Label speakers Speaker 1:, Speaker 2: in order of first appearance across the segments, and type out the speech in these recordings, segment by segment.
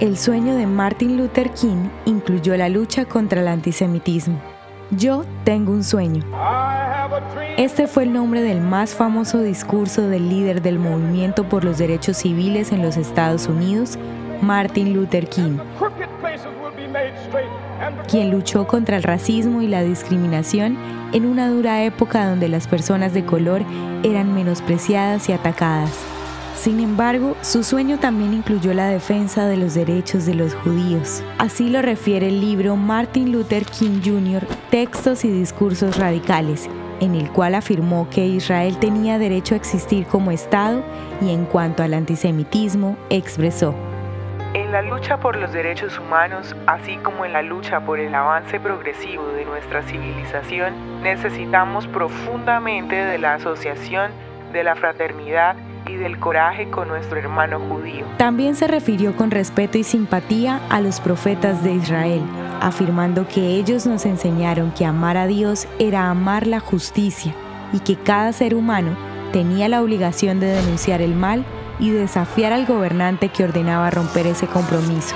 Speaker 1: el sueño de Martin Luther King incluyó la lucha contra el antisemitismo. Yo tengo un sueño. Este fue el nombre del más famoso discurso del líder del movimiento por los derechos civiles en los Estados Unidos, Martin Luther King, quien luchó contra el racismo y la discriminación en una dura época donde las personas de color eran menospreciadas y atacadas. Sin embargo, su sueño también incluyó la defensa de los derechos de los judíos. Así lo refiere el libro Martin Luther King Jr., Textos y Discursos Radicales, en el cual afirmó que Israel tenía derecho a existir como Estado y en cuanto al antisemitismo, expresó,
Speaker 2: en la lucha por los derechos humanos, así como en la lucha por el avance progresivo de nuestra civilización, necesitamos profundamente de la asociación, de la fraternidad y del coraje con nuestro hermano judío.
Speaker 1: También se refirió con respeto y simpatía a los profetas de Israel, afirmando que ellos nos enseñaron que amar a Dios era amar la justicia y que cada ser humano tenía la obligación de denunciar el mal y desafiar al gobernante que ordenaba romper ese compromiso.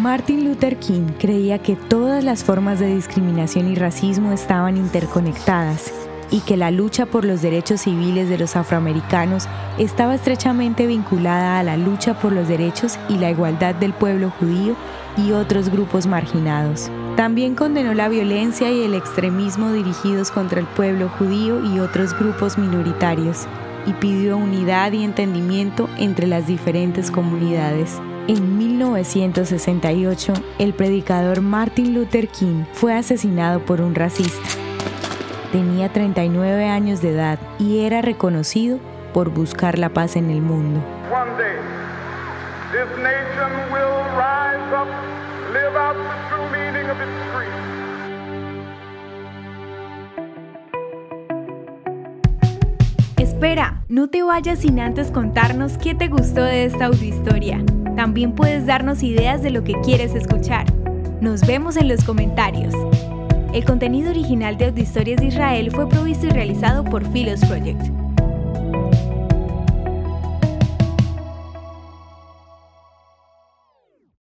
Speaker 1: Martin Luther King creía que todas las formas de discriminación y racismo estaban interconectadas y que la lucha por los derechos civiles de los afroamericanos estaba estrechamente vinculada a la lucha por los derechos y la igualdad del pueblo judío y otros grupos marginados. También condenó la violencia y el extremismo dirigidos contra el pueblo judío y otros grupos minoritarios y pidió unidad y entendimiento entre las diferentes comunidades. En 1968, el predicador Martin Luther King fue asesinado por un racista. Tenía 39 años de edad y era reconocido por buscar la paz en el mundo. Espera, no te vayas sin antes contarnos qué te gustó de esta audiohistoria. También puedes darnos ideas de lo que quieres escuchar. Nos vemos en los comentarios. El contenido original de Audiohistorias de Israel fue provisto y realizado por Philos Project.